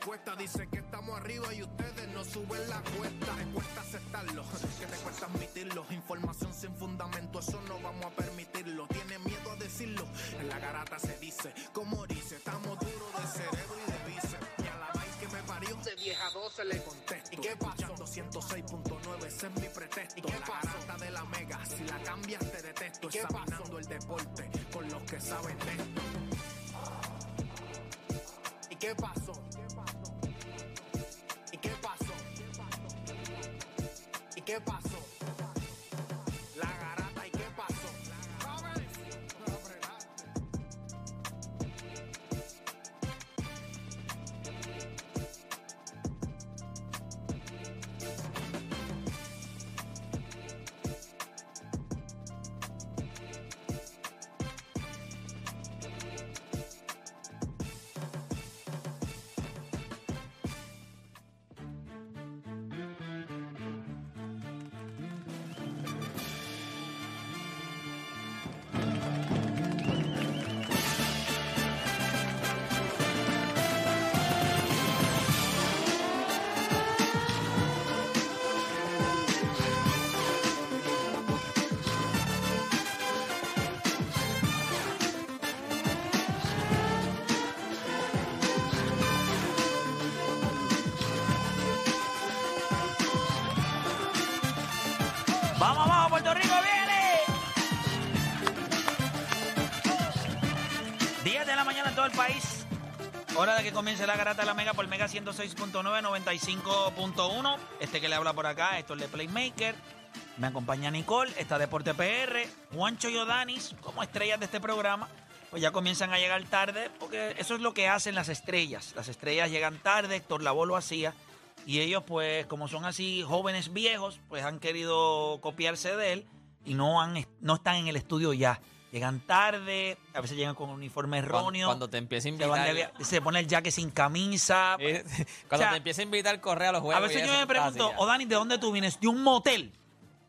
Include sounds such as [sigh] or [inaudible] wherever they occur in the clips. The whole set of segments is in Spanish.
encuestas dicen que estamos arriba y ustedes no suben la cuesta. Te cuesta aceptarlo, que te cuesta admitirlo. Información sin fundamento, eso no vamos a permitirlo. Tiene miedo a decirlo. En la garata se dice, como dice, estamos duros de cerebro y de bíceps. Y a la vaina que me parió, de 10 a 12 le contesto. ¿Y qué pasó? 106.9, ese es mi pretexto. ¿Y qué la garata de la mega, si la cambias te detesto. ¿Y qué Examinando el deporte con los que saben de esto. ¿Y qué pasó? Qué pasó? Que comience la garata de la Mega por Mega 106.9, 95.1. Este que le habla por acá, esto es de Playmaker. Me acompaña Nicole, está Deporte PR, Juancho y Odanis, como estrellas de este programa. Pues ya comienzan a llegar tarde, porque eso es lo que hacen las estrellas. Las estrellas llegan tarde, Héctor Lavoe lo hacía. Y ellos, pues, como son así jóvenes viejos, pues han querido copiarse de él y no, han, no están en el estudio ya. Llegan tarde, a veces llegan con un uniforme erróneo. Cuando, cuando te empieza a se, van de invitar. se pone el jaque sin camisa. [laughs] eh, cuando O sea, te empieza a invitar, corre a los juegos. a veces yo me pregunto, o Dani, ¿de dónde tú vienes? De un motel.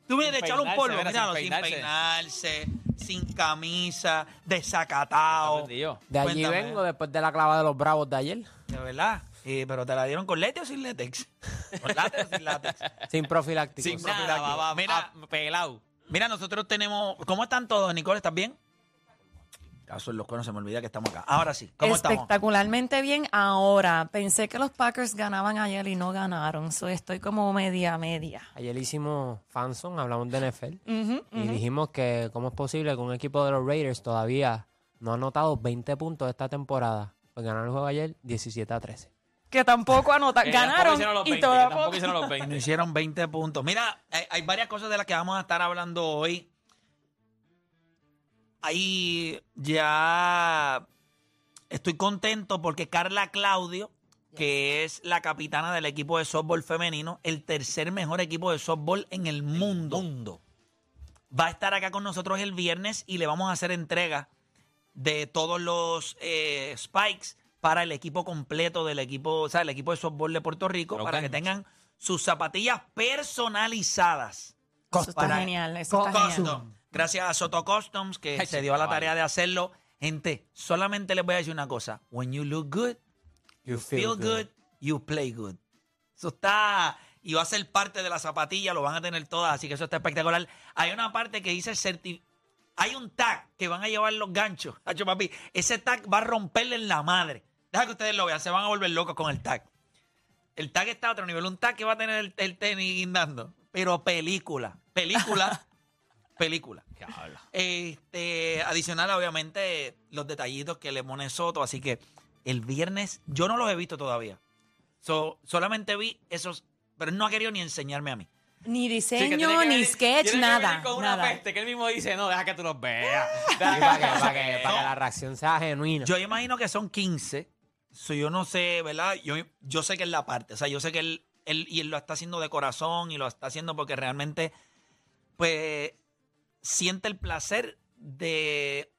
Tú vienes de echar un polvo, mira, sin míralo, sin peinarse. peinarse, sin camisa, desacatado. De allí Cuéntame. vengo después de la clava de los bravos de ayer. De verdad. Eh, pero te la dieron con látex o sin látex. [laughs] Con látex o sin látex. Sin profilácticos. Sin Nada, nada, va, va, Mira. mira, pelado. Mira, nosotros tenemos. ¿Cómo están todos, Nicole? ¿Estás bien? Caso en los cuernos, se me olvida que estamos acá. Ahora sí, ¿cómo estamos? Espectacularmente bien ahora. Pensé que los Packers ganaban ayer y no ganaron. So, estoy como media media. Ayer hicimos fanson, hablamos de NFL. Ujú, Y ujú. dijimos que cómo es posible que un equipo de los Raiders todavía no ha anotado 20 puntos esta temporada. Pues ganaron el juego ayer 17 a 13. Que tampoco anotan. Que tampoco ganaron y 20, que todavía tampoco hicieron los No 20. hicieron 20 puntos. Mira, hay, hay varias cosas de las que vamos a estar hablando hoy. Ahí ya estoy contento porque Carla Claudio, que es la capitana del equipo de softball femenino, el tercer mejor equipo de softball en el mundo, va a estar acá con nosotros el viernes y le vamos a hacer entrega de todos los eh, spikes para el equipo completo del equipo, o sea, el equipo de softball de Puerto Rico, para que tengan sus zapatillas personalizadas. Eso está Para- genial. Eso está Custom. genial. Gracias a Soto Customs, que Ay, se dio a la tarea de hacerlo. Gente, solamente les voy a decir una cosa. When you look good, You feel good, you play good. Eso está, y va a ser parte de la zapatilla, lo van a tener todas, así que eso está espectacular. Hay una parte que dice certi hay un tag que van a llevar los ganchos. [laughs] Hacho, papi, ese tag va a romperle en la madre. Deja que ustedes lo vean, se van a volver locos con el tag. El tag está a otro nivel, un tag que va a tener el, el tenis guindando. Pero película, película, [laughs] película. Este, adicional, obviamente, los detallitos que le pone Soto. Así que el viernes, yo no los he visto todavía. So, solamente vi esos, pero él no ha querido ni enseñarme a mí. Ni Sí, que diseño, ni venir- sketch, tiene que nada. venir con una nada. peste que él mismo dice, no, deja que tú los veas. Sí, para, que, para que- [laughs] para que la reacción sea genuina. Yo imagino que son 15. So, yo no sé, ¿verdad? Yo, yo sé que es la parte. O sea, yo sé que él, él, y él lo está haciendo de corazón y lo está haciendo porque realmente pues siente el placer de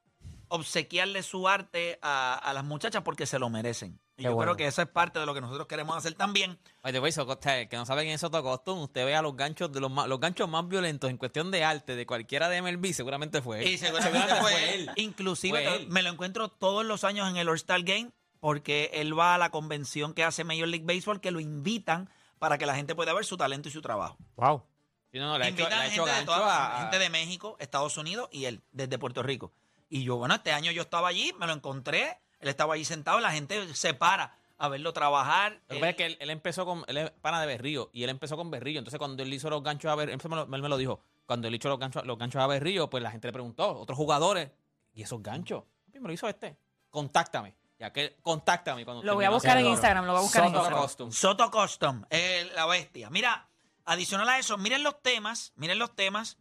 obsequiarle su arte a, a las muchachas porque se lo merecen. Y Qué yo bueno. creo que eso es parte de lo que nosotros queremos hacer también. Oye, Soco- usted, que no saben en Soto Costum, usted vea los ganchos de los, los ganchos más violentos en cuestión de arte de cualquiera de MLB, seguramente fue él. Y seguramente [laughs] fue él. él. Inclusive Fue él. me lo encuentro todos los años en el All-Star Game porque él va a la convención que hace Major League Baseball que lo invitan para que la gente pueda ver su talento y su trabajo. Wow. Sí, no, no, le ha hecho, le Invitan ha hecho gente de toda, a- gente de México, Estados Unidos y él, desde Puerto Rico. Y yo, bueno, este año yo estaba allí, me lo encontré, él estaba allí sentado, la gente se para a verlo trabajar. Lo que pasa es que él, él empezó con. Él es pana de Berrío y él empezó con Berrío. Entonces, cuando él hizo los ganchos a Berrío, él me, lo, él me lo dijo. Cuando él hizo los ganchos, los ganchos a Berrío, pues la gente le preguntó, otros jugadores, ¿y esos ganchos? Me lo hizo este. Contáctame. Ya que, contáctame. Cuando Lo voy a termine. buscar en. Instagram, lo voy a buscar en Soto Instagram. Custom. Soto Custom, eh, la bestia. Mira, adicional a eso, miren los temas, miren los temas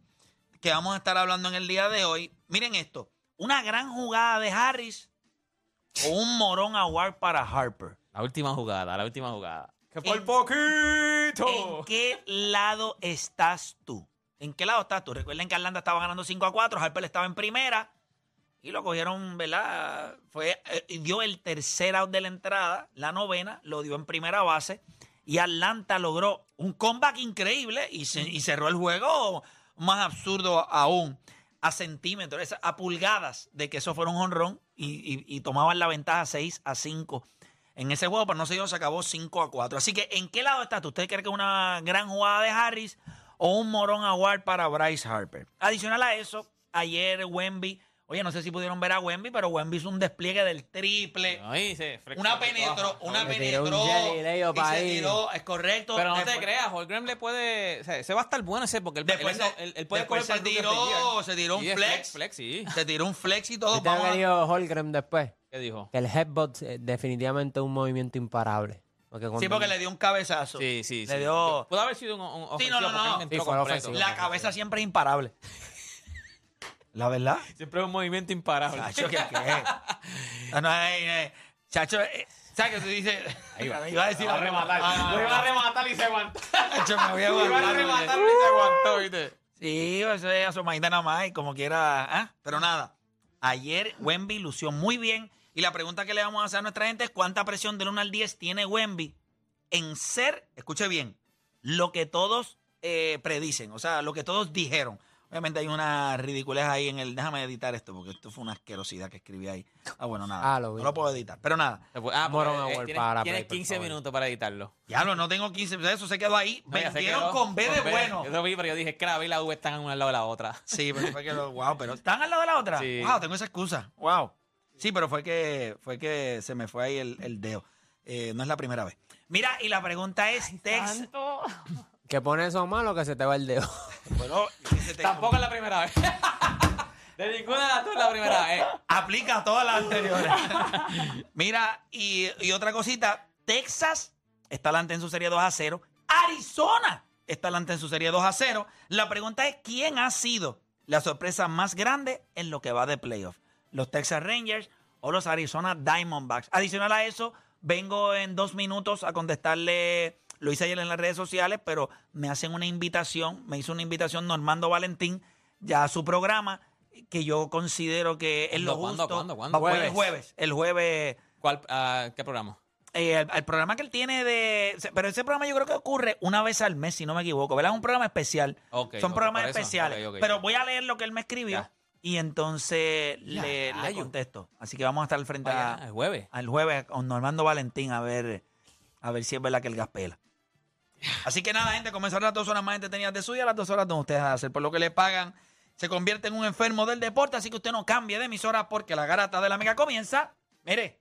que vamos a estar hablando en el día de hoy. Miren esto, una gran jugada de Harris o un morón award para Harper. La última jugada, la última jugada. Que por ¿En poquito. qué lado estás tú? ¿En qué lado estás tú? Recuerden que Atlanta estaba ganando 5 a 4, Harper estaba en primera y lo cogieron, ¿verdad? Fue, eh, dio el tercer out de la entrada, la novena, lo dio en primera base y Atlanta logró un comeback increíble y, cerró el juego más absurdo aún, a centímetros, a pulgadas de que eso fuera un honrón y, tomaban la ventaja 6 a 5 en ese juego, pero no se dio, se acabó 5 a 4. Así que, ¿en qué lado estás? ¿Usted cree que es una gran jugada de Harris o un morón award para Bryce Harper? Adicional a eso, ayer Wemby, oye, no sé si pudieron ver a Wemby, pero Wemby hizo un despliegue del triple. Ahí se. Una penetró, una Le tiró un penetró. y se ahí. tiró, es correcto. Pero no te Después- creas, Holgram le puede. O sea, ese va a estar bueno ese porque él, Después él, se- él- él puede después coger se para el rookie of the tiró- year. se tiró un Sí, es flex. Flex, sí. Se tiró un flex y todo. ¿Viste Vamos a- dijo Holgram después? ¿Qué dijo? Que el headbutt eh, definitivamente es un movimiento imparable. Porque Sí, porque le dio un cabezazo. Sí, sí, Le sí. dio- Pudo haber sido un, un Sí, no, no, porque no. él entró Sí, fue completo. ofensivo. La cabeza siempre es imparable. La verdad. Siempre es un movimiento imparable. Chacho, ¿qué, qué? [laughs] Ah, no, eh, eh, Chacho, eh, ¿sabes qué tú dices? Ahí va. Iba a decir. Lo iba a rematar. Ah, no, Lo iba a no. rematar y se aguantó. Chacho, me voy a Lo [laughs] iba a rematar y se aguantó, ¿viste? Sí, eso es asomadita nada más y como quiera. ¿ah? Pero nada, ayer Wemby lució muy bien y la pregunta que le vamos a hacer a nuestra gente es cuánta presión del 1 al 10 tiene Wemby en ser, escuche bien, lo que todos eh, predicen, o sea, lo que todos dijeron. Obviamente hay una ridiculez ahí en el... Déjame editar esto porque esto fue una asquerosidad que escribí ahí. Ah, bueno, nada. Ah, lo no lo puedo editar. Pero nada, Ah, porque, eh, tienes, para tienes Play, por 15 favor. minutos para editarlo. ya lo no tengo 15, eso se quedó ahí. No, Vendieron quedó con B de bueno. Yo lo vi, pero yo dije es que la B y la U están una al lado de la otra. Sí, pero fue que lo, wow, pero están al lado de la otra. Sí. Wow, tengo esa excusa. Wow. Sí, pero fue que fue que se me fue ahí el, el dedo. Eh, no es la primera vez. Mira, y la pregunta es, Tex, Santo. Que pone eso malo que se te va el dedo. [laughs] bueno, que se te- Tampoco es la primera vez. [laughs] De ninguna de las dos es la primera vez. aplica a todas las anteriores. [laughs] Mira, y, y otra cosita, Texas está adelante en su serie 2 a 0. Arizona está adelante en su serie 2 a 0. La pregunta es, ¿quién ha sido la sorpresa más grande en lo que va de playoff? ¿Los Texas Rangers o los Arizona Diamondbacks? Adicional a eso, vengo en dos minutos a contestarle, lo hice ayer en las redes sociales, pero me hacen una invitación, me hizo una invitación Normando Valentín ya a su programa, que yo considero que es lo ¿Cuándo, justo. cuándo, cuándo? Va- El Jueves. el jueves ¿Cuál, ah, ¿Qué programa? eh, el, el programa que él tiene de. Pero ese programa yo creo que ocurre una vez al mes, si no me equivoco, ¿verdad? Es un programa especial. Son programas especiales. Pero voy a leer lo que él me escribió Ya. y entonces Ya, le, contesto. Así que vamos a estar al frente Vaya, a- el jueves. al jueves con Normando Valentín a ver, a ver si es verdad que el gas pela. Así que nada, gente, comenzaron las dos horas más entretenidas de suya, las dos horas donde ustedes hacen por lo que le pagan. Se convierte en un enfermo del deporte, así que usted no cambie de emisora porque la garata de la mega comienza. Mire,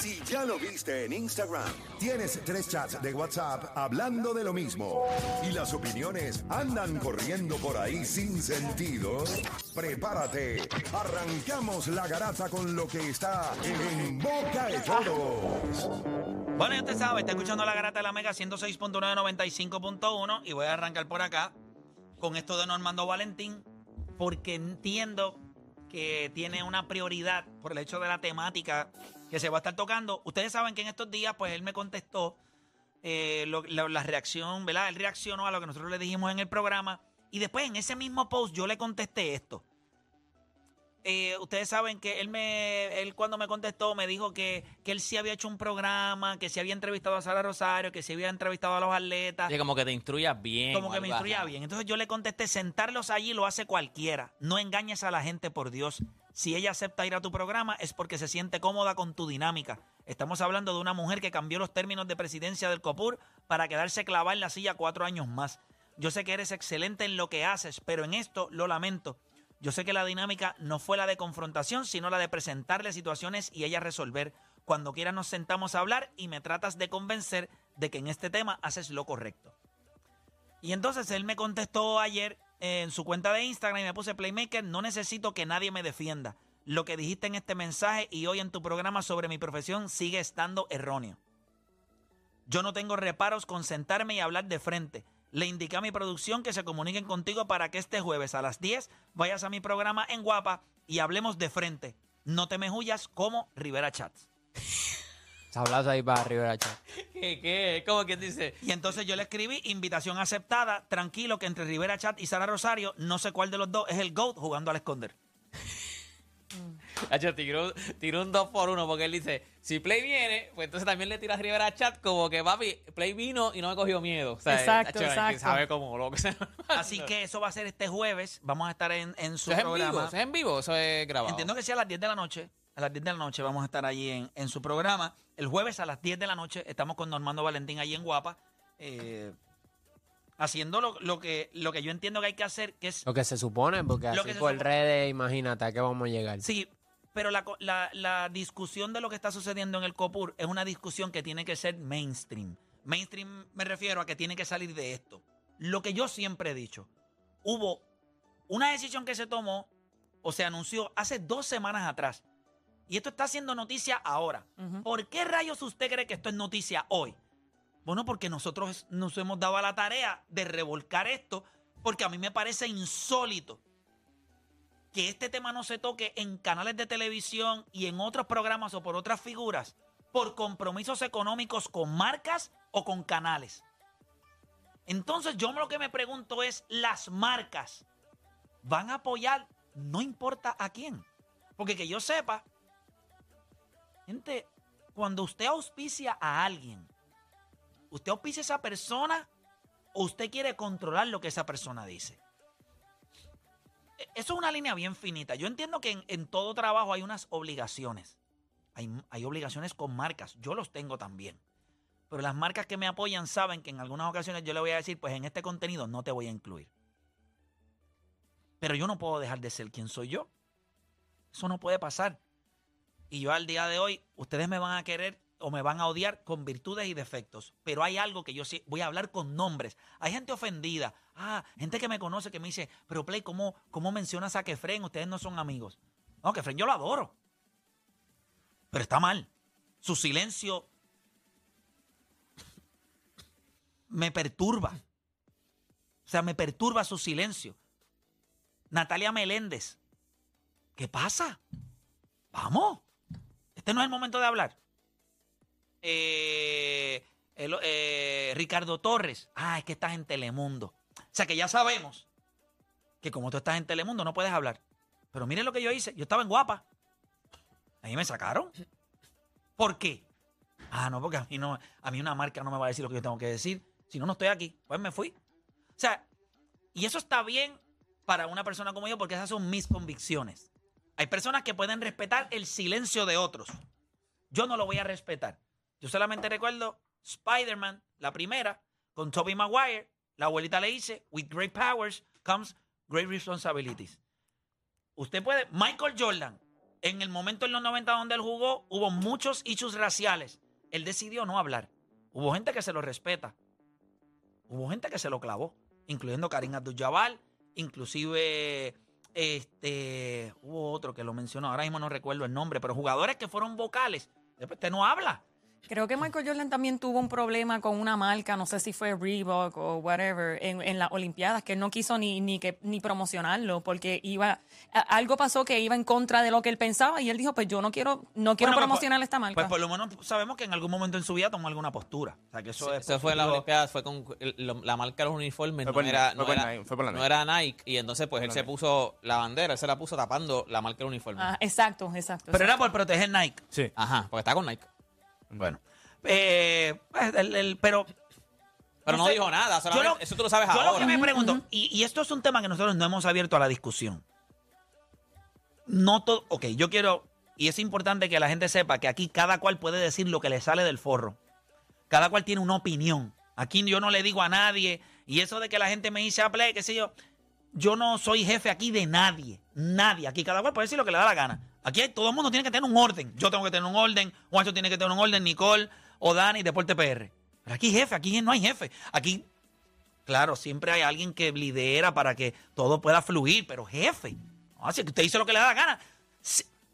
Si ya lo viste en Instagram, tienes tres chats de WhatsApp hablando de lo mismo y las opiniones andan corriendo por ahí sin sentido, prepárate. Arrancamos la garata con lo que está en boca de todos. Bueno, ya usted sabe, está escuchando la garata de la Mega 106.995.1 y voy a arrancar por acá con esto de Normando Valentín porque entiendo que tiene una prioridad por el hecho de la temática que se va a estar tocando. Ustedes saben que en estos días, pues él me contestó eh, lo- la, la reacción, ¿verdad? Él reaccionó a lo que nosotros le dijimos en el programa y después en ese mismo post yo le contesté esto. Eh, ustedes saben que él me él cuando me contestó me dijo que, que él sí había hecho un programa, que sí había entrevistado a Sara Rosario, que sí había entrevistado a los atletas, Así como que te instruyas bien. como que me instruía bien. Entonces yo le contesté, sentarlos allí lo hace cualquiera. No engañes a la gente, por Dios. Si ella acepta ir a tu programa es porque se siente cómoda con tu dinámica. Estamos hablando de una mujer que cambió los términos de presidencia del COPUR para quedarse clavada en la silla cuatro años más. Yo sé que eres excelente en lo que haces, pero en esto lo lamento. Yo sé que la dinámica no fue la de confrontación, sino la de presentarle situaciones y ella resolver. Cuando quiera nos sentamos a hablar y me tratas de convencer de que en este tema haces lo correcto. Y entonces él me contestó ayer en su cuenta de Instagram y me puse Playmaker, no necesito que nadie me defienda. Lo que dijiste en este mensaje y hoy en tu programa sobre mi profesión sigue estando erróneo. Yo no tengo reparos con sentarme y hablar de frente. Le indiqué a mi producción que se comuniquen contigo para que este jueves a las 10 vayas a mi programa en Guapa y hablemos de frente. No te me huyas como Rivera Chats. [laughs] Sablazo ahí para Rivera Chat. ¿Qué? ¿Qué? ¿Cómo quien dice? Y entonces yo le escribí invitación aceptada, tranquilo que entre Rivera Chat y Sara Rosario, no sé cuál de los dos es el GOAT jugando al esconder. [laughs] Hacho, tiró, tiró un 2 por 1 porque él dice, si Play viene, pues entonces también le tira a Rivera Chat como que, papi, Play vino y no me cogió miedo. O sea, Exacto, hacho, que exacto. sabe cómo lo que [laughs] sea. Así que eso va a ser este jueves. Vamos a estar en, en su ¿Eso es en vivo? programa. ¿Eso es en vivo? ¿Eso es grabado? Entiendo que sea a las 10 de la noche. A las 10 de la noche vamos a estar allí en, en su programa. El jueves a las 10 de la noche estamos con Normando Valentín allí en Guapa. eh, haciendo lo, lo que, lo que yo entiendo que hay que hacer, que es Lo que se supone, porque así por supone. redes, imagínate a qué vamos a llegar. Sí, pero la, la- la discusión de lo que está sucediendo en el COPUR es una discusión que tiene que ser mainstream. Mainstream me refiero a que tiene que salir de esto. Lo que yo siempre he dicho, hubo una decisión que se tomó o se anunció hace dos semanas atrás. Y esto está haciendo noticia ahora. ¿Por qué rayos usted cree que esto es noticia hoy? Bueno, porque nosotros nos hemos dado a la tarea de revolcar esto, porque a mí me parece insólito que este tema no se toque en canales de televisión y en otros programas o por otras figuras por compromisos económicos con marcas o con canales. Entonces yo lo que me pregunto es, ¿las marcas van a apoyar no importa a quién? Porque que yo sepa, gente, cuando usted auspicia a alguien, ¿usted auspicia a esa persona o usted quiere controlar lo que esa persona dice? E- Eso es una línea bien finita. Yo entiendo que en, todo trabajo hay unas obligaciones. Hay, hay obligaciones con marcas. Yo los tengo también. Pero las marcas que me apoyan saben que en algunas ocasiones yo le voy a decir, pues en este contenido no te voy a incluir. Pero yo no puedo dejar de ser quien soy yo. Eso no puede pasar. Y yo al día de hoy, ustedes me van a querer o me van a odiar con virtudes y defectos. Pero hay algo que yo sí voy a hablar con nombres. Hay gente ofendida. Ah, gente que me conoce que me dice, pero Play, ¿cómo, cómo mencionas a Kefren? Ustedes no son amigos. No, Kefren yo lo adoro. Pero está mal. Su silencio me perturba. O sea, me perturba su silencio. Natalia Meléndez. ¿Qué pasa? Vamos. Este no es el momento de hablar. Eh, eh, Ricardo Torres. Ah, es que estás en Telemundo. O sea que ya sabemos que como tú estás en Telemundo no puedes hablar. Pero miren lo que yo hice. Yo estaba en Guapa. Ahí me sacaron. ¿Por qué? Ah, no, porque a mí, no, a mí una marca no me va a decir lo que yo tengo que decir. Si no, no estoy aquí. Pues me fui. O sea, y eso está bien para una persona como yo porque esas son mis convicciones. Hay personas que pueden respetar el silencio de otros. Yo no lo voy a respetar. Yo solamente recuerdo Spider-Man, la primera, con Tobey Maguire. La abuelita le dice, with great powers comes great responsibilities. Usted puede, Michael Jordan, en el momento en los 90 donde él jugó, hubo muchos issues raciales. Él decidió no hablar. Hubo gente que se lo respeta. Hubo gente que se lo clavó, incluyendo Karim Abdul-Jabbar, inclusive este hubo otro que lo mencionó, ahora mismo no recuerdo el nombre, pero jugadores que fueron vocales. Después usted no habla. Creo que Michael Jordan también tuvo un problema con una marca, no sé si fue Reebok o whatever, en, en las Olimpiadas, que él no quiso ni, ni, que, ni promocionarlo, porque iba, a- algo pasó que iba en contra de lo que él pensaba y él dijo, pues yo no quiero, no quiero Bueno, pues, promocionar esta marca. Pues por lo menos sabemos que en algún momento en su vida tomó alguna postura. O sea, que eso es Eso fue en las. Olimpiadas, fue con el- lo- la marca de los uniformes, Fue no por era, Nike, no era- no era y entonces pues él se Nike. puso la bandera, él se la puso tapando la marca del uniforme. Ah, exacto, exacto. Pero era por proteger Nike. Sí. Ajá, porque está con Nike. Bueno. Eh, pues, el- el- pero Pero no, sé. dijo nada, Yo solamente, lo- eso tú lo sabes yo ahora. lo que me pregunto, y, y esto es un tema que nosotros no hemos abierto a la discusión. No todo, ok, yo quiero, y es importante que la gente sepa que aquí cada cual puede decir lo que le sale del forro. Cada cual tiene una opinión. Aquí yo no le digo a nadie, y eso de que la gente me dice a play, qué sé yo, yo no soy jefe aquí de nadie, nadie. Aquí cada cual puede decir lo que le da la gana. Aquí todo el mundo tiene que tener un orden. Yo tengo que tener un orden, Juancho tiene que tener un orden, Nicole o Dani, Deporte PR. Pero aquí jefe, aquí no hay jefe. Aquí Claro, siempre hay alguien que lidera para que todo pueda fluir, pero jefe, así que usted dice lo que le da la gana.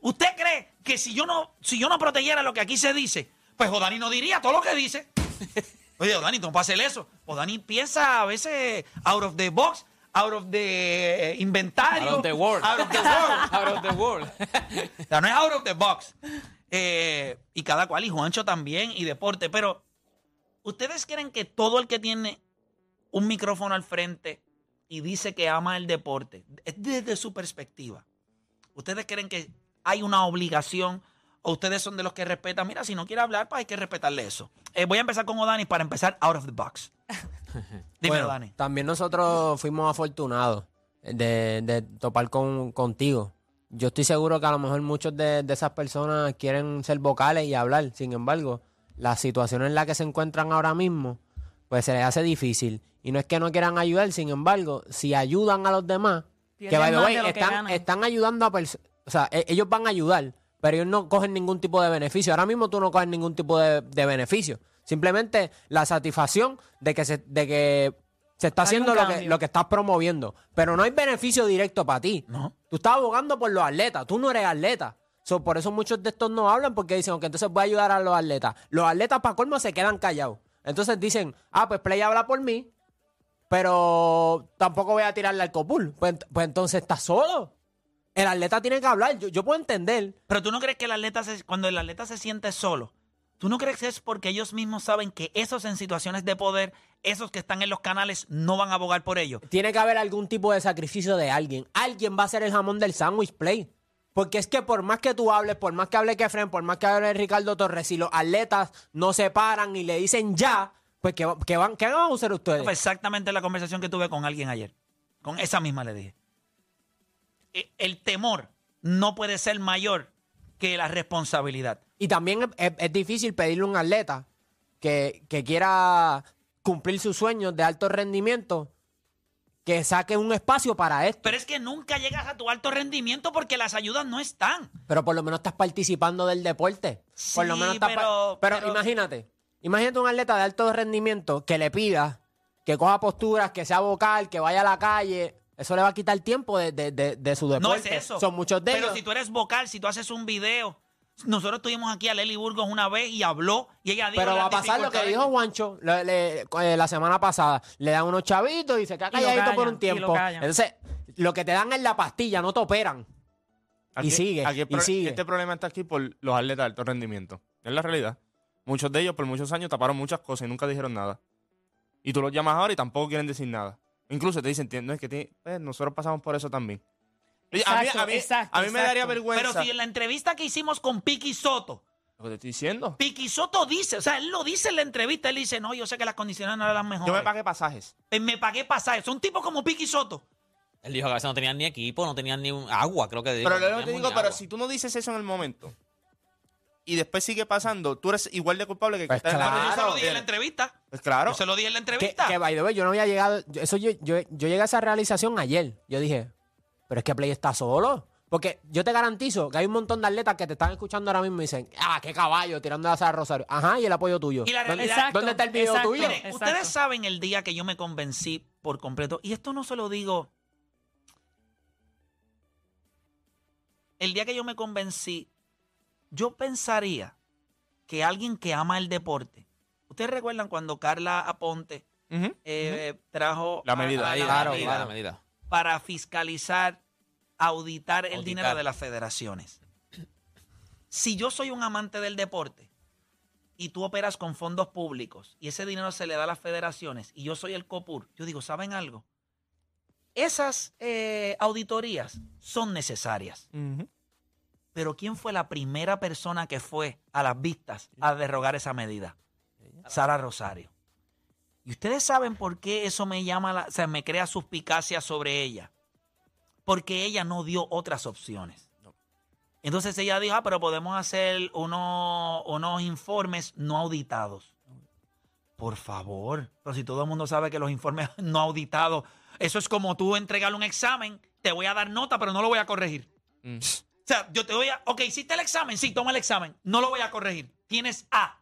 ¿Usted cree que si yo no, si yo no protegiera lo que aquí se dice, pues Odani no diría todo lo que dice? [laughs] Oye, Odani, no hacer eso. Odani piensa a veces out of the box, out of the inventario. Out of the world. Out of the world. [laughs] Out of the world. [laughs] O sea, no es out of the box. Eh, y cada cual, y Juancho también, y deporte. Pero, ¿ustedes creen que todo el que tiene un micrófono al frente y dice que ama el deporte, es desde su perspectiva, ¿ustedes creen que hay una obligación o ustedes son de los que respetan? Mira, si no quiere hablar, pues hay que respetarle eso. Eh, voy a empezar con Odani para empezar out of the box. [laughs] Dímelo, Bueno, Dani. También nosotros fuimos afortunados de, de topar con, contigo. Yo estoy seguro que a lo mejor muchos de, de esas personas quieren ser vocales y hablar. Sin embargo, la situación en la que se encuentran ahora mismo, pues se les hace difícil. Y no es que no quieran ayudar, sin embargo, si ayudan a los demás, que by the way, de que están ayudando a personas. O sea, e- ellos van a ayudar, pero ellos no cogen ningún tipo de beneficio. Ahora mismo tú no coges ningún tipo de, de beneficio. Simplemente la satisfacción de que se, de que se está haciendo lo que, lo que estás promoviendo. Pero no hay beneficio directo para ti. No. Tú estás abogando por los atletas. Tú no eres atleta. So, por eso muchos de estos no hablan porque dicen, que entonces voy a ayudar a los atletas. Los atletas, para colmo, se quedan callados. Entonces dicen, ah, pues Play habla por mí, pero tampoco voy a tirarle al copul. Pues, pues entonces estás solo. El atleta tiene que hablar. Yo, yo puedo entender. Pero tú no crees que el atleta, se- cuando el atleta se siente solo, tú no crees que es porque ellos mismos saben que esos en situaciones de poder, esos que están en los canales, no van a abogar por ellos. Tiene que haber algún tipo de sacrificio de alguien. Alguien va a ser el jamón del sándwich play. Porque es que por más que tú hables, por más que hable Kefren, por más que hable Ricardo Torres, si los atletas no se paran y le dicen ya, pues ¿qué, qué van, ¿qué van a hacer ustedes? Fue exactamente la conversación que tuve con alguien ayer. Con esa misma le dije. E- El temor no puede ser mayor que la responsabilidad. Y también es, es- es difícil pedirle a un atleta que, que quiera cumplir sus sueños de alto rendimiento que saque un espacio para esto. Pero es que nunca llegas a tu alto rendimiento porque las ayudas no están. Pero por lo menos estás participando del deporte. por lo Sí, menos estás pero- pero, pero- imagínate, imagínate un atleta de alto rendimiento que le pida que coja posturas, que sea vocal, que vaya a la calle. Eso le va a quitar tiempo de, de- de- de su deporte. No es eso. Son muchos de Pero ellos. si tú eres vocal, si tú haces un video. Nosotros tuvimos aquí a Lely Burgos una vez y habló y ella dijo Pero va a pasar lo que dijo Juancho le- le- eh, la semana pasada. Le dan unos chavitos y se queda Y lo calladito por callan, un y tiempo. callan. Entonces, lo que te dan es la pastilla, no te operan. Y sigue, aquí el y pro- sigue. Este problema está aquí por los atletas de alto rendimiento. Es la realidad. Muchos de ellos por muchos años taparon muchas cosas y nunca dijeron nada. Y tú los llamas ahora y tampoco quieren decir nada. Incluso te dicen, no, es que tiene- pues, nosotros pasamos por eso también. A mí, Exacto, a mí- exacto, a mí me daría vergüenza. Pero si en la entrevista que hicimos con Piki Soto, Lo que te estoy diciendo. Piki Soto dice, o sea, él lo dice en la entrevista, él dice, no, yo sé que las condiciones no eran las mejores. Yo me pagué pasajes. Eh, me pagué pasajes. Son tipos como Piki Soto. Él dijo que a veces no tenían ni equipo, no tenían ni un agua, creo que dijo. Pero no te digo, pero agua. si tú no dices eso en el momento y después sigue pasando, tú eres igual de culpable que que Pues el claro. Yo se lo dije en la entrevista. Pues claro. Yo se lo dije en la Que, entrevista. que, by the way, yo no había llegado. yo- Eso yo, yo, yo llegué a esa realización ayer. Yo dije, pero es que Play está solo. Porque yo te garantizo que hay un montón de atletas que te están escuchando ahora mismo y dicen, ah, qué caballo, tirando a Sara Rosario. Ajá, y el apoyo tuyo. Y la ¿Dónde, realidad- Exacto, ¿dónde está el video exacto. tuyo? Exacto. ustedes saben el día que yo me convencí por completo, y esto no se lo digo. El día que yo me convencí, yo pensaría que alguien que ama el deporte. ¿Ustedes recuerdan cuando Carla Aponte eh, trajo La medida. a Ahí, la claro, medida claro, la medida. para fiscalizar, auditar el Auditar. dinero de las federaciones? Si yo soy un amante del deporte y tú operas con fondos públicos y ese dinero se le da a las federaciones y yo soy el COPUR, yo digo, ¿saben algo? Esas eh, auditorías son necesarias. Pero ¿quién fue la primera persona que fue a las vistas a derrogar esa medida? Sara Rosario. ¿Y ustedes saben por qué eso me llama, la- o sea, me crea suspicacia sobre ella? Porque ella no dio otras opciones. Entonces ella dijo, ah, pero podemos hacer unos, unos informes no auditados. Por favor, pero si todo el mundo sabe que los informes [laughs] no auditados, eso es como tú entregarle un examen, te voy a dar nota, pero no lo voy a corregir. Mm. O sea, yo te voy a. Ok, hiciste el examen, sí, toma el examen. No lo voy a corregir. Tienes A.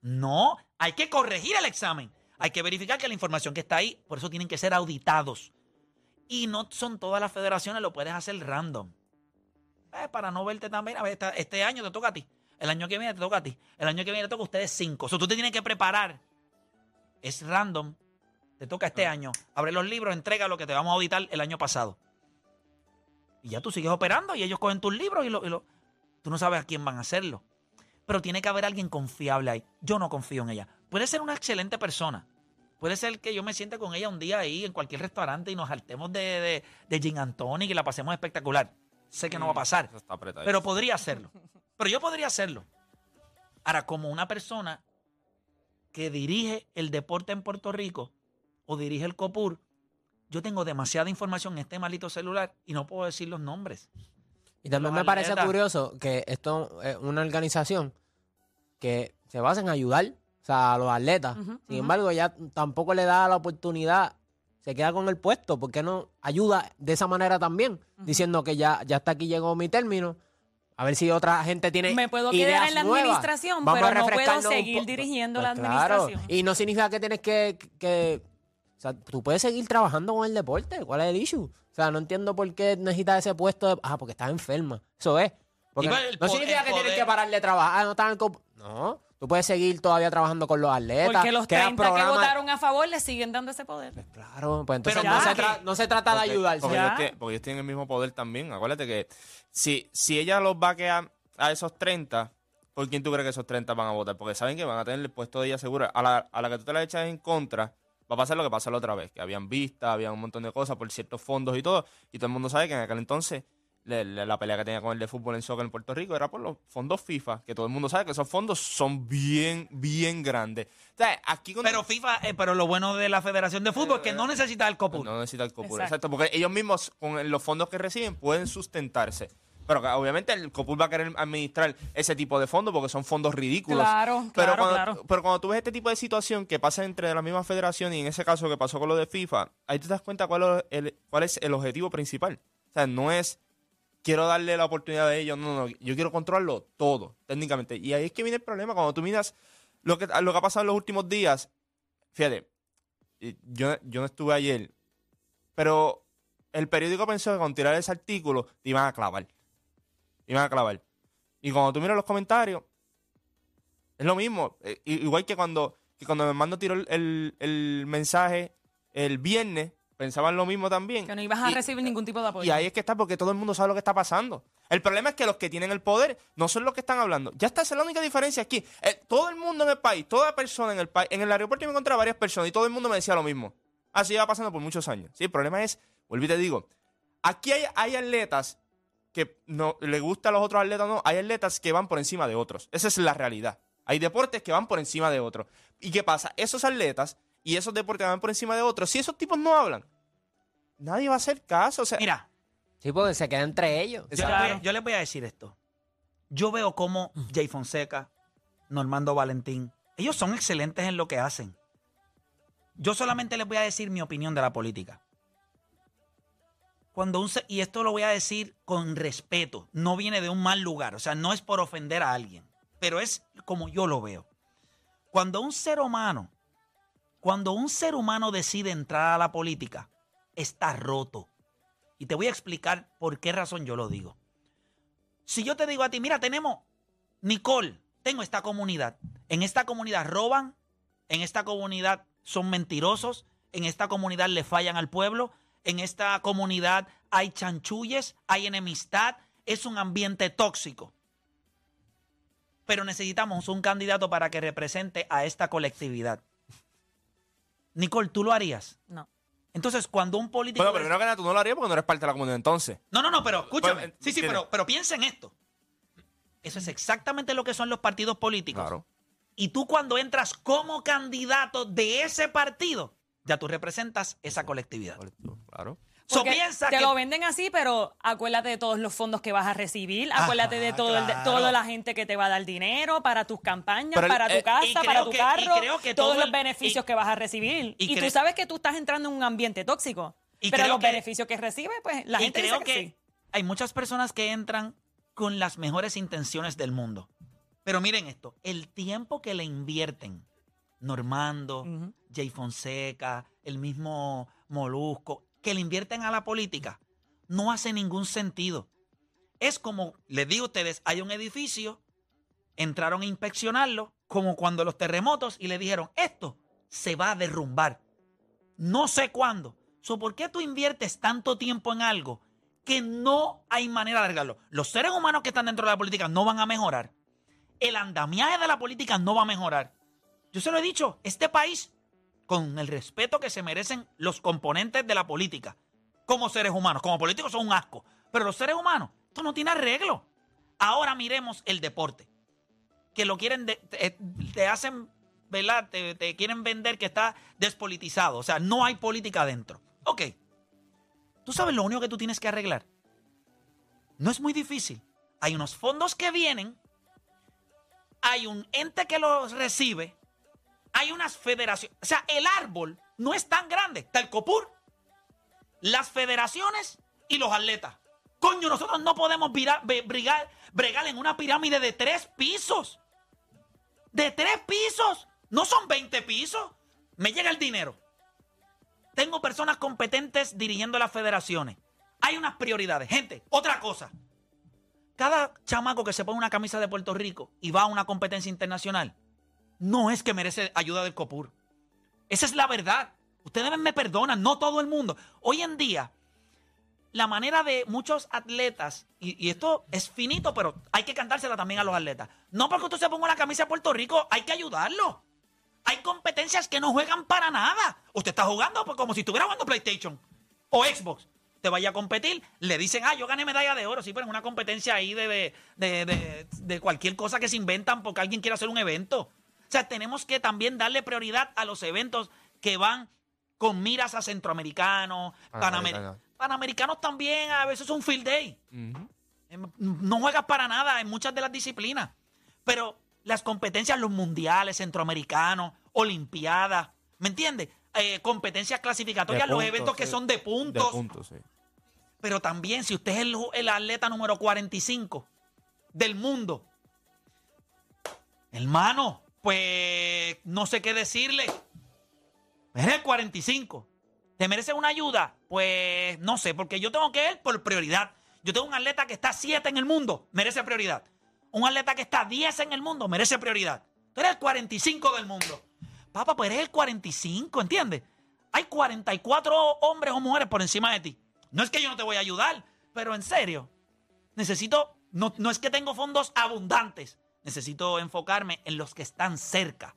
No, hay que corregir el examen. Hay que verificar que la información que está ahí, por eso tienen que ser auditados. Y no son todas las federaciones, lo puedes hacer random. Eh, para no verte también. A ver, esta- este año te toca a ti. El año que viene te toca a ti. El año que viene te toca a ustedes cinco. O sea, tú te tienes que preparar. Es random. Te toca este año. Abre los libros, entrega lo que te vamos a auditar el año pasado. Y ya tú sigues operando y ellos cogen tus libros y lo, y lo- tú no sabes a quién van a hacerlo. Pero tiene que haber alguien confiable ahí. Yo no confío en ella. Puede ser una excelente persona. Puede ser que yo me siente con ella un día ahí en cualquier restaurante y nos saltemos de, de, de gin and tonic y la pasemos espectacular. Sé que no va a pasar. Está apretado. Pero podría hacerlo. Pero yo podría hacerlo. Ahora, como una persona que dirige el deporte en Puerto Rico o dirige el COPUR, yo tengo demasiada información en este maldito celular y no puedo decir los nombres. Y también Los me parece atletas. curioso que esto es una organización que se basa en ayudar sea, a los atletas. Sin embargo, ya tampoco le da la oportunidad, se queda con el puesto. ¿Por qué no ayuda de esa manera también? Diciendo que ya, ya hasta aquí llegó mi término. A ver si otra gente tiene Me puedo ideas quedar en la nuevas. administración, Vamos a pero no puedo seguir dirigiendo Pues la claro. administración. Y no significa que tienes que, que- O sea, tú puedes seguir trabajando con el deporte. ¿Cuál es el issue? O sea, no entiendo por qué necesitas ese puesto de... Ah, porque estás enferma. Eso es. Porque no significa que tienes que parar de trabajar. Ah, no, estás en el co- no, tú puedes seguir todavía trabajando con los atletas. Porque los creas 30 que votaron a favor le siguen dando ese poder. Claro, pues entonces Pero no, se no se trata de Porque- ayudar. Porque ellos, tienen, porque ellos tienen el mismo poder también. Acuérdate que si, si ella los va a quedar a esos 30, ¿por quién tú crees que esos 30 van a votar? Porque saben que van a tener el puesto de ella segura. A la, a la que tú te la echas en contra, va a pasar lo que pasó la otra vez, que habían vistas, había un montón de cosas por ciertos fondos y todo. Y todo el mundo sabe que en aquel entonces la pelea que tenía con el de fútbol en soccer en Puerto Rico era por los fondos FIFA, que todo el mundo sabe que esos fondos son bien, bien grandes. O sea, aquí con Pero FIFA, eh, pero lo bueno de la Federación de Fútbol es que no necesita el COPUR. no necesita el COPUR. Exacto. Exacto. porque ellos mismos, con los fondos que reciben, pueden sustentarse. Pero obviamente el COPUR va a querer administrar ese tipo de fondos porque son fondos ridículos. Claro, pero claro, cuando, claro. Pero cuando tú ves este tipo de situación que pasa entre la misma federación y en ese caso que pasó con lo de FIFA, ahí te das cuenta cuál es el, cuál es el objetivo principal. O sea, no es quiero darle la oportunidad a ellos, no, no, yo quiero controlarlo todo, técnicamente. Y ahí es que viene el problema. Cuando tú miras lo que, lo que ha pasado en los últimos días, fíjate, y yo, yo no estuve ayer, pero el periódico pensó que con tirar ese artículo te iban a clavar. Te iban a clavar. Y cuando tú miras los comentarios, es lo mismo. Eh, igual que cuando, cuando me mando tiró el- el mensaje el viernes, pensaban lo mismo también. Que no ibas a Y- recibir ningún tipo de apoyo. y ahí es que está porque todo el mundo sabe lo que está pasando. El problema es que los que tienen el poder no son los que están hablando. Ya está, esa es la única diferencia aquí. Eh, todo el mundo en el país, toda persona en el país, en el aeropuerto yo me encontré a varias personas y todo el mundo me decía lo mismo. Así va pasando por muchos años. Sí, el problema es, vuelvo y te digo, aquí hay, hay atletas que no le gusta a los otros atletas, no, hay atletas que van por encima de otros. Esa es la realidad. Hay deportes que van por encima de otros. ¿Y qué pasa? Esos atletas y esos deportes van por encima de otros, si esos tipos no hablan, nadie va a hacer caso. O sea, Mira, Sí, porque se queda entre ellos. yo, les voy a- yo les voy a decir esto. Yo veo cómo Jay Fonseca, Normando Valentín, ellos son excelentes en lo que hacen. Yo solamente les voy a decir mi opinión de la política. Cuando un y esto lo voy a decir con respeto, no viene de un mal lugar, o sea, no es por ofender a alguien, pero es como yo lo veo. Cuando un ser humano, cuando un ser humano decide entrar a la política, está roto. Y te voy a explicar por qué razón yo lo digo. Si yo te digo a ti, mira, tenemos, Nicole, tengo esta comunidad. En esta comunidad roban, en esta comunidad son mentirosos, en esta comunidad le fallan al pueblo, en esta comunidad hay chanchulles, hay enemistad, es un ambiente tóxico. Pero necesitamos un candidato para que represente a esta colectividad. Nicole, ¿tú lo harías? No. Entonces, cuando un político... Bueno, primero que nada, tú no lo harías porque no eres parte de la comunidad entonces. No, no, no, pero escúchame. Pero, sí, sí, pero, pero piensa en esto. Eso es exactamente lo que son los partidos políticos. Claro. Y tú cuando entras como candidato de ese partido, ya tú representas esa colectividad. Claro. So, Porque piensa te que lo venden así, pero acuérdate de todos los fondos que vas a recibir, acuérdate de todo el de- claro. toda la gente que te va a dar dinero para tus campañas, el- para tu eh, casa, para tu que- carro, creo que todos todo los el- beneficios y- que vas a recibir. y tú sabes que tú estás entrando en un ambiente tóxico, Y pero los beneficios que recibes, pues la y gente creo dice que, sí. hay muchas personas que entran con las mejores intenciones del mundo. Pero miren esto, el tiempo que le invierten Normando, Ujú. Jay Fonseca, el mismo Molusco, que le invierten a la política, no hace ningún sentido. Es como, les digo a ustedes, hay un edificio, entraron a inspeccionarlo, como cuando los terremotos, y le dijeron, esto se va a derrumbar. No sé cuándo. So, ¿Por qué tú inviertes tanto tiempo en algo que no hay manera de arreglarlo? Los seres humanos que están dentro de la política no van a mejorar. El andamiaje de la política no va a mejorar. Yo se lo he dicho, este país, con el respeto que se merecen los componentes de la política, como seres humanos, como políticos son un asco, pero los seres humanos, esto no tiene arreglo. Ahora miremos el deporte, que lo quieren, de- te, te hacen, ¿verdad? Te, te quieren vender que está despolitizado, o sea, no hay política adentro. Ok, tú sabes lo único que tú tienes que arreglar. No es muy difícil. Hay unos fondos que vienen, hay un ente que los recibe, hay unas federaciones. O sea, el árbol no es tan grande. Está el COPUR, las federaciones y los atletas. Coño, nosotros no podemos bregar en una pirámide de tres pisos. De tres pisos. No son 20 pisos. Me llega el dinero. Tengo personas competentes dirigiendo las federaciones. Hay unas prioridades. Gente, otra cosa. Cada chamaco que se pone una camisa de Puerto Rico y va a una competencia internacional, no es que merece ayuda del COPUR. Esa es la verdad. Ustedes me perdonan, no todo el mundo. Hoy en día, la manera de muchos atletas, y, esto es finito, pero hay que cantársela también a los atletas. No porque usted se ponga la camisa de Puerto Rico, hay que ayudarlo. Hay competencias que no juegan para nada. Usted está jugando pues, como si estuviera jugando PlayStation o Xbox. Te vaya a competir, le dicen, ah, yo gané medalla de oro. Sí, pero en una competencia ahí de, de, de- de- de cualquier cosa que se inventan porque alguien quiere hacer un evento. O sea, tenemos que también darle prioridad a los eventos que van con miras a centroamericanos, panamer- Panamericanos. panamericanos también, a veces es un field day. Em, No juegas para nada en muchas de las disciplinas. Pero las competencias, los mundiales, centroamericanos, olimpiadas, ¿me entiendes? Eh, competencias clasificatorias, los puntos, eventos que son de De puntos. puntos, sí. Pero también, si usted es el, el atleta número 45 del mundo, hermano, pues no sé qué decirle. Eres el 45. ¿Te merece una ayuda? Pues no sé, porque yo tengo que ir por prioridad. Yo tengo un atleta que está 7 en el mundo, merece prioridad. Un atleta que está 10 en el mundo, merece prioridad. Tú eres el 45 del mundo. Papá, pues eres el 45, ¿entiendes? Hay 44 hombres o mujeres por encima de ti. No es que yo no te voy a ayudar, pero en serio, necesito, no, no es que tengo fondos abundantes, necesito enfocarme en los que están cerca.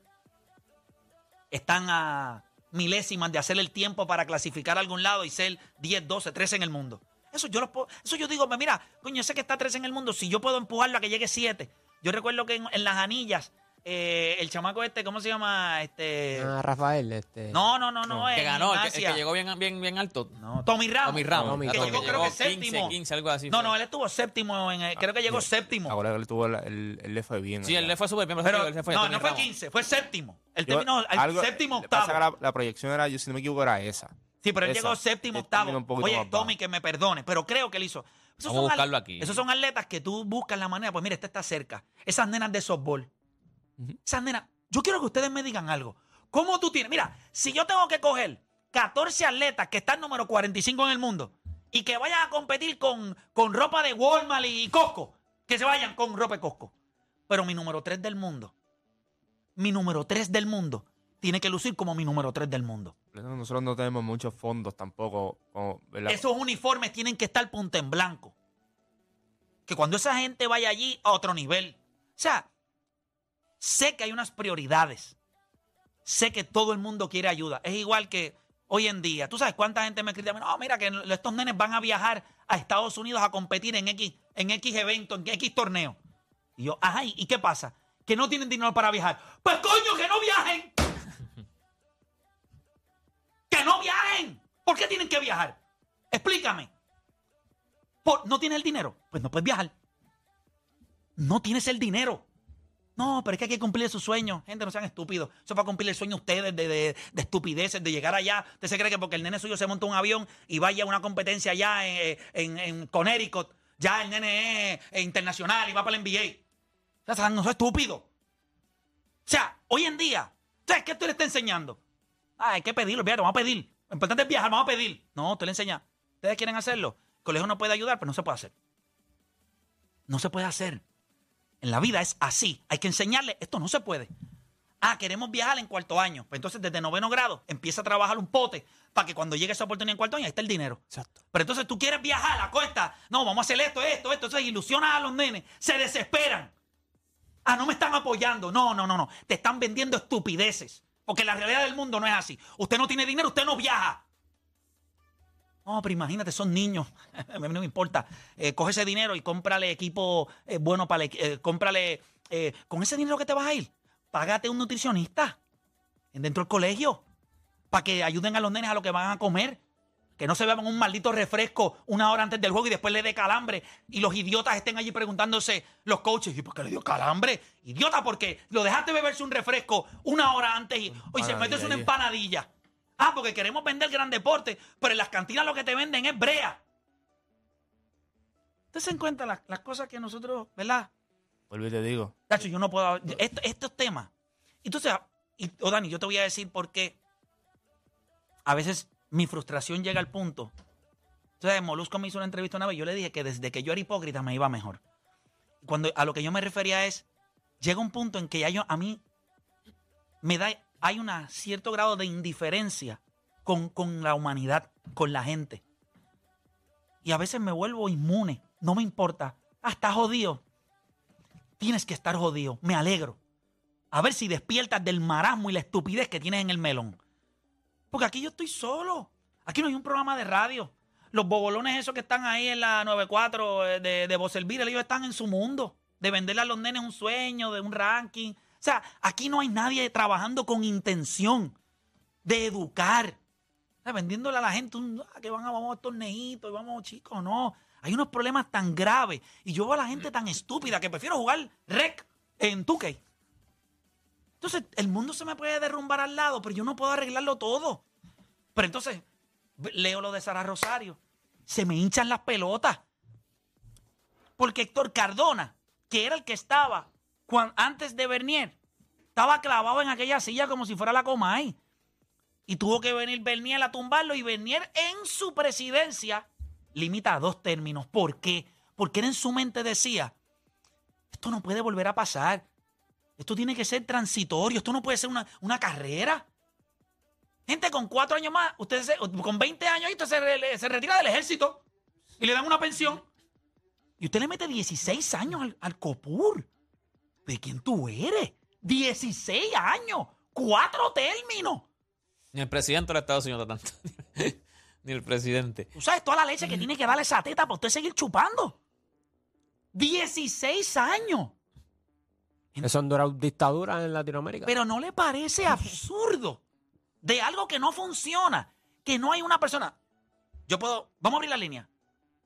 Están a milésimas de hacer el tiempo para clasificar a algún lado y ser 10, 12, 13 en el mundo. Eso yo, los puedo- eso yo digo, mira, coño, sé que está 13 en el mundo, si yo puedo empujarlo a que llegue 7. Yo recuerdo que en las anillas, eh, el chamaco este, ¿cómo se llama? Este... Ah, Rafael, este. No, no, no, no. que ganó, el que, el llegó bien, bien, bien alto. No, Tommy Ramos. Tommy Ramos. Tommy que llegó, creo que llegó 15, séptimo. 15, algo así. No, fue. no, él estuvo séptimo. En, el- creo que llegó Ah, séptimo. Ahora él tuvo el, él le fue bien. Sí, él le fue súper bien, pero, Pero, fue, no, Tommy no fue Ramos. 15, fue séptimo. Él Yo- terminó al algo- séptimo, octavo. que La, la proyección era, yo si no me equivoco, era esa. Sí, pero él Esa. llegó séptimo, octavo. Oye, Tommy, que me perdone, pero creo que él hizo. Esos Vamos a son buscarlo aquí. Esos son atletas que tú buscas la manera, pues mira, este está cerca. Esas nenas de softball. Nenas. Yo quiero que ustedes me digan algo. ¿Cómo tú tienes? Mira, si yo tengo que coger 14 atletas que están número 45 en el mundo y que vayan a competir con, con ropa de Walmart y Costco, que se vayan con ropa de Costco. Pero mi número tres del mundo, mi número tres del mundo, tiene que lucir como mi número tres del mundo. Nosotros no tenemos muchos fondos tampoco. Esos uniformes tienen que estar punta en blanco. Que cuando esa gente vaya allí a otro nivel. O sea, sé que hay unas prioridades. Sé que todo el mundo quiere ayuda. Es igual que hoy en día. ¿Tú sabes cuánta gente me critica? No, mira, que estos nenes van a viajar a Estados Unidos a competir en X, en X evento, en X torneo. Y yo, ajá, ¿y qué pasa? Que no tienen dinero para viajar. Pues coño, que no viajen. [laughs] que no viajen. ¿Por qué tienen que viajar? Explícame. Por- ¿No tienes el dinero? Pues no puedes viajar. No tienes el dinero. No, pero es que hay que cumplir su sueño. Gente, no sean estúpidos. Eso es para cumplir el sueño de ustedes de, de- de estupideces, de llegar allá. Usted se cree que porque el nene suyo se monta un avión y vaya a una competencia allá en, en, en Connecticut, ya el nene es eh, internacional y va para el NBA. O sea, no es estúpido. O sea, hoy en día, ¿sabes qué tú le estás enseñando? Ah, hay que pedirlo, fíjate, vamos a pedir. Lo importante es viajar, vamos a pedir. No, tú le enseñas. ¿Ustedes quieren hacerlo? El colegio no puede ayudar, pero no se puede hacer. No se puede hacer. En la vida es así. Hay que enseñarle, esto no se puede. Ah, queremos viajar en cuarto año. Pues entonces desde noveno grado empieza a trabajar un pote para que cuando llegue esa oportunidad en cuarto año, ahí está el dinero. Exacto. Pero entonces tú quieres viajar a la costa. No, vamos a hacer esto, esto, esto. Entonces ilusionas a los nenes. Se desesperan. Ah, no me están apoyando. No, no, no, no. Te están vendiendo estupideces. Porque la realidad del mundo no es así. Usted no tiene dinero, usted no viaja. No, pero imagínate, son niños. [laughs] A mí no me importa. Eh, coge ese dinero y cómprale equipo eh, bueno para... eh, cómprale... eh, con ese dinero que te vas a ir, págate un nutricionista dentro del colegio para que ayuden a los nenes a lo que van a comer. Que no se beban un maldito refresco una hora antes del juego y después le dé calambre. Y los idiotas estén allí preguntándose, los coaches, ¿y por qué le dio calambre? Idiota, porque lo dejaste beberse un refresco una hora antes y hoy se metes una empanadilla. Ah, porque queremos vender gran deporte, pero en las cantinas lo que te venden es brea. ¿Usted se encuentra las, las cosas que nosotros, ¿verdad? Vuelvo y te digo. Tacho, yo no puedo. esto- estos temas. Entonces, y, o Dani, yo te voy a decir por qué a veces mi frustración llega al punto. Entonces, Molusco me hizo una entrevista una vez y yo le dije que desde que yo era hipócrita me iba mejor. Cuando a lo que yo me refería es, llega un punto en que ya yo, a mí me da, hay un cierto grado de indiferencia con, con la humanidad, con la gente. Y a veces me vuelvo inmune, no me importa. Ah, está jodido. Tienes que estar jodido, me alegro. A ver si despiertas del marasmo y la estupidez que tienes en el melón. Porque aquí yo estoy solo. Aquí no hay un programa de radio. Los bobolones esos que están ahí en la 94 eh, de, de Voz ellos están en su mundo. De venderle a los nenes un sueño, de un ranking. O sea, aquí no hay nadie trabajando con intención de educar. Vendiéndole a la gente un, ah, que van a, vamos a torneitos y vamos, chicos, no. Hay unos problemas tan graves. Y yo veo a la gente tan estúpida que prefiero jugar rec en 2K. Entonces, el mundo se me puede derrumbar al lado, pero yo no puedo arreglarlo todo. Pero entonces, leo lo de Sara Rosario. Se me hinchan las pelotas. Porque Héctor Cardona, que era el que estaba antes de Bernier, estaba clavado en aquella silla como si fuera la Comay. Y tuvo que venir Bernier a tumbarlo y Bernier en su presidencia limita a dos términos. ¿Por qué? Porque él en su mente decía, esto no puede volver a pasar. Esto tiene que ser transitorio. Esto no puede ser una, una carrera. Gente con cuatro años más, usted con 20 años, usted se, se retira del ejército y le dan una pensión. Y usted le mete 16 años al, al COPUR. ¿De quién tú eres? 16 años. Cuatro términos. Ni el presidente de los Estados Unidos tanto. [laughs] Ni el presidente. Tú sabes toda la leche que tiene que darle esa teta para usted seguir chupando. 16 años. Eso han durado dictaduras en Latinoamérica. Pero no le parece absurdo de algo que no funciona, que no hay una persona. Yo puedo, vamos a abrir la línea.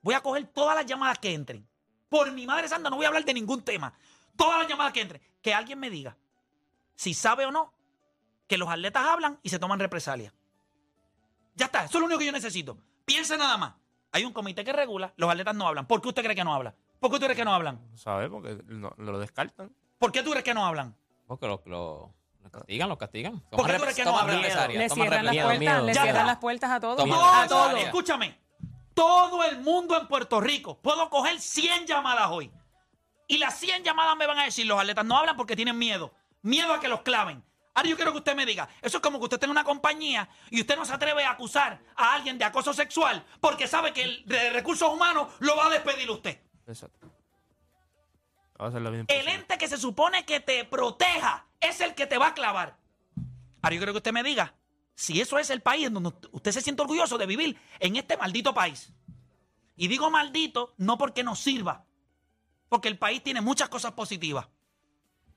Voy a coger todas las llamadas que entren. Por mi madre santa, no voy a hablar de ningún tema. Todas las llamadas que entren. Que alguien me diga si sabe o no que los atletas hablan y se toman represalias. Ya está, eso es lo único que yo necesito. Piensa nada más. Hay un comité que regula, los atletas no hablan. ¿Por qué usted cree que no habla? ¿Por qué usted cree que no hablan? ¿Sabes? Porque no- lo descartan. ¿Por qué tú crees que no hablan? Porque lo, lo, lo castigan, lo castigan. ¿Por qué tú crees que no hablan? represalias, Le cierran las puertas, miedo. le cierran las puertas a todos. Toma. A Todo, todos. escúchame, todo el mundo en Puerto Rico, puedo coger 100 llamadas hoy. Y las 100 llamadas me van a decir, los atletas no hablan porque tienen miedo. Miedo a que los claven. Ahora yo quiero que usted me diga, eso es como que usted tenga una compañía y usted no se atreve a acusar a alguien de acoso sexual porque sabe que el de recursos humanos lo va a despedir usted. Exacto. Va a El ente que se supone que te proteja es el que te va a clavar. Ahora yo quiero que usted me diga si eso es el país en donde usted se siente orgulloso de vivir en este maldito país. Y digo maldito no porque nos sirva, porque el país tiene muchas cosas positivas.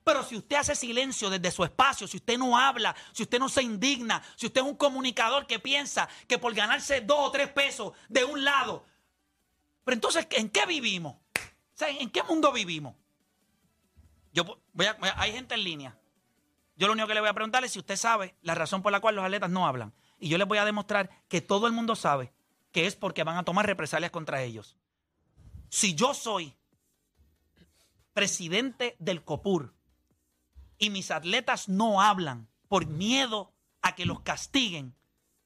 Pero si usted hace silencio desde su espacio, si usted no habla, si usted no se indigna, si usted es un comunicador que piensa que por ganarse dos o tres pesos de un lado, pero entonces, ¿en qué vivimos? ¿en qué mundo vivimos? Yo po- voy a- voy a- hay gente en línea. Yo lo único que le voy a preguntar es si usted sabe la razón por la cual los atletas no hablan. Y yo les voy a demostrar que todo el mundo sabe que es porque van a tomar represalias contra ellos. Si yo soy presidente del COPUR y mis atletas no hablan por miedo a que los castiguen,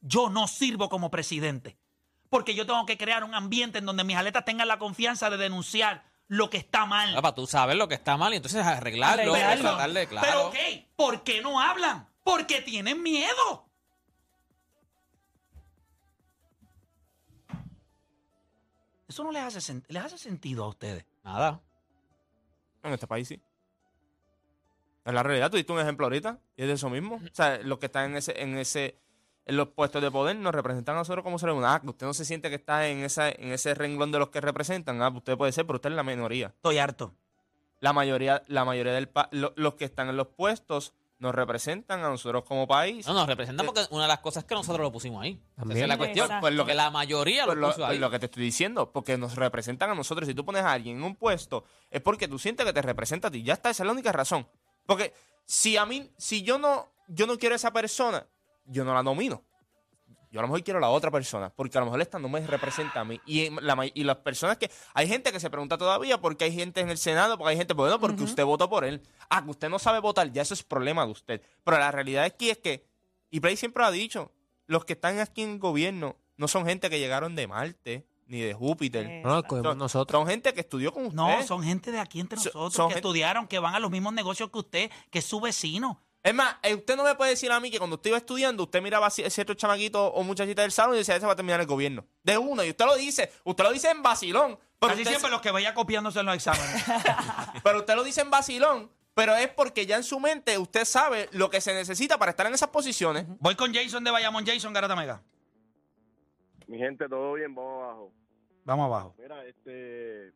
yo no sirvo como presidente. Porque yo tengo que crear un ambiente en donde mis atletas tengan la confianza de denunciar lo que está mal. Ah, para tú sabes lo que está mal y entonces arreglarlo, Arreglarlo. tratar de, claro. Pero ok, ¿por qué no hablan? Porque tienen miedo. Eso no les hace, les hace sentido a ustedes. Nada. En este país sí. En la realidad, tú diste un ejemplo ahorita y es de eso mismo. O sea, los que están en ese, en ese, en los puestos de poder nos representan a nosotros como seres humanos. Ah, que usted no se siente que está en esa, en ese renglón de los que representan. Ah, usted puede ser, pero usted es la minoría. Estoy harto. La mayoría, la mayoría del pa- lo- los que están en los puestos nos representan a nosotros como país. No, nos representa Eh, porque una de las cosas es que nosotros lo pusimos ahí. También. Esa es la cuestión. Exacto. Pues lo que la mayoría Pues lo lo, puso pues ahí. lo que te estoy diciendo, porque nos representan a nosotros. Si tú pones a alguien en un puesto, es porque tú sientes que te representa a ti. Ya está, esa es la única razón. Porque si a mí, si yo no, yo no quiero a esa persona, yo no la nomino. Yo a lo mejor quiero a la otra persona, porque a lo mejor esta no me representa a mí. Y, la, y las personas que. Hay gente que se pregunta todavía por qué hay gente en el Senado, porque hay gente, bueno, porque usted votó por él. Ah, que usted no sabe votar, ya eso es problema de usted. Pero la realidad aquí es que, y Play siempre lo ha dicho, los que están aquí en el gobierno no son gente que llegaron de Marte ni de Júpiter. Eh, No, Son, nosotros. son gente que estudió con usted. No, son gente de aquí entre So- nosotros son que gente- estudiaron, que van a los mismos negocios que usted, que es su vecino. Es más, eh, usted no me puede decir a mí que cuando usted iba estudiando, usted miraba a ci- cierto chamaquito o muchachita del salón y decía, ese va a terminar el gobierno. De uno, y usted lo dice, usted lo dice en vacilón. Pero Casi siempre los que vaya copiándose en los exámenes. [laughs] pero usted lo dice en vacilón, pero es porque ya en su mente usted sabe lo que se necesita para estar en esas posiciones. Voy con Jason de Bayamón. Jason Garata Mega. Mi gente, todo bien, vamos abajo. Vamos abajo. Mira, este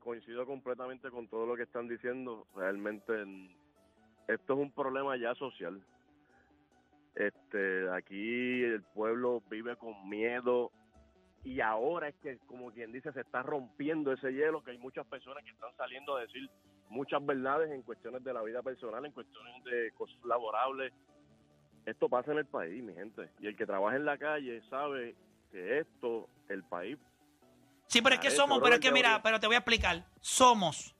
coincido completamente con todo lo que están diciendo. Realmente esto es un problema ya social. Este, aquí el pueblo vive con miedo y ahora es que, como quien dice, se está rompiendo ese hielo, que hay muchas personas que están saliendo a decir muchas verdades en cuestiones de la vida personal, en cuestiones de cosas laborables. Esto pasa en el país, mi gente. Y el que trabaja en la calle sabe que esto, el país Sí, pero es que somos, pero es que mira, pero te voy a explicar. Somos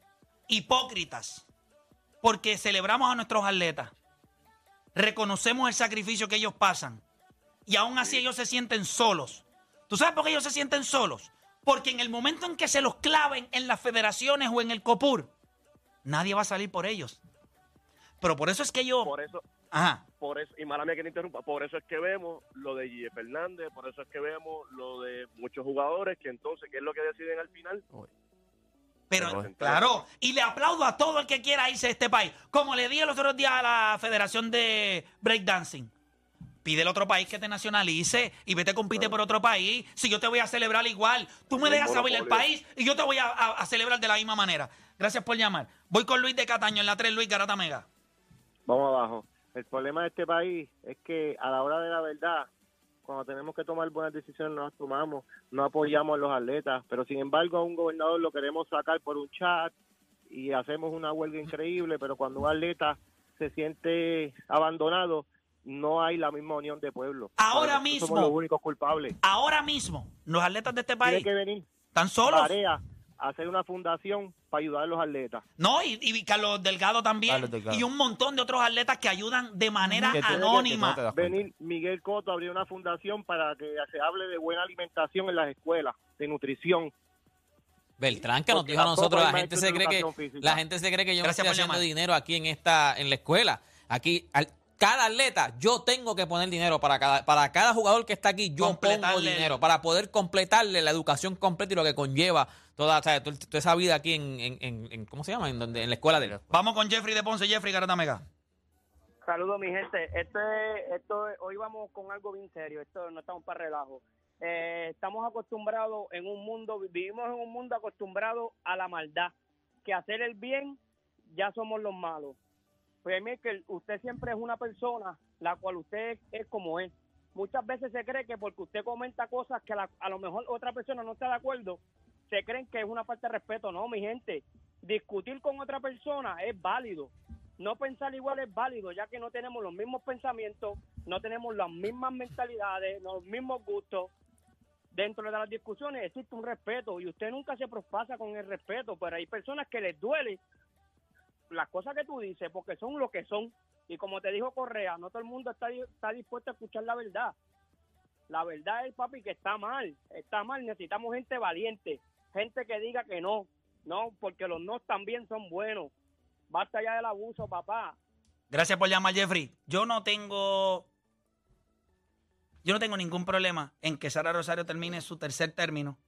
hipócritas porque celebramos a nuestros atletas, reconocemos el sacrificio que ellos pasan y aún así ellos se sienten solos. ¿Tú sabes por qué ellos se sienten solos? Porque en el momento en que se los claven en las federaciones o en el COPUR, nadie va a salir por ellos. Pero por eso es que yo... por eso Ajá. por eso, y mala mía que te interrumpa, por eso es que vemos lo de Gille Fernández, por eso es que vemos lo de muchos jugadores que entonces, ¿qué es lo que deciden al final? Pero, claro, y le aplaudo a todo el que quiera irse de este país. Como le dije los otros días a la Federación de Breakdancing. Pide el otro país que te nacionalice y vete compite por otro país. Si yo te voy a celebrar igual, tú me dejas saber el país y yo te voy a, a- a celebrar de la misma manera. Gracias por llamar. Voy con Luis de Cataño en la 3, Luis Garata Mega. Vamos abajo. El problema de este país es que a la hora de la verdad, cuando tenemos que tomar buenas decisiones, no las tomamos, no apoyamos a los atletas, pero sin embargo a un gobernador lo queremos sacar por un chat y hacemos una huelga increíble, pero cuando un atleta se siente abandonado, no hay la misma unión de pueblo. Ahora Nosotros mismo. Somos los únicos culpables. Ahora mismo, los atletas de este Tiene país que venir están solos. Barea a hacer una fundación para ayudar a los atletas. No, y, y Carlos Delgado también. Carlos Delgado. Y un montón de otros atletas que ayudan de manera Que tú- que anónima. no te das cuenta. venir Miguel Coto a abrir una fundación para que se hable de buena alimentación en las escuelas, de nutrición. Beltrán que nos Porque dijo a tampoco nosotros, hay la gente maestros se de cree que educación física. la gente se cree que yo Gracias por estoy haciendo llamar. dinero aquí en esta en la escuela. Aquí al- cada atleta yo tengo que poner dinero para cada para cada jugador que está aquí yo pongo Completarle el- dinero para poder completarle la educación completa y lo que conlleva toda, o sea, toda, toda esa vida aquí en, en, en- ¿cómo se llama? En donde en la escuela de él. Vamos con Jeffrey de Ponce. Jeffrey Garata Mega. Saludos, mi gente. Esto es, esto es- hoy vamos con algo bien serio. Esto no estamos para relajo. Eh, estamos acostumbrados en un mundo, vivimos en un mundo acostumbrado a la maldad. Que hacer el bien ya somos los malos. Pues que usted siempre es una persona la cual usted es como es. Muchas veces se cree que porque usted comenta cosas que la- a lo mejor otra persona no está de acuerdo, se creen que es una falta de respeto. No, mi gente. Discutir con otra persona es válido no pensar igual es válido, ya que no tenemos los mismos pensamientos, no tenemos las mismas mentalidades, los mismos gustos. Dentro de las discusiones existe un respeto y usted nunca se propasa con el respeto, pero hay personas que les duele las cosas que tú dices porque son lo que son. Y como te dijo Correa, no todo el mundo está, di- está dispuesto a escuchar la verdad. La verdad es, papi, que está mal, está mal. Necesitamos gente valiente, gente que diga que no, no, porque los no también son buenos. Basta ya del abuso, papá. Gracias por llamar, Jeffrey. Yo no tengo. Yo no tengo ningún problema en que Sara Rosario termine su tercer término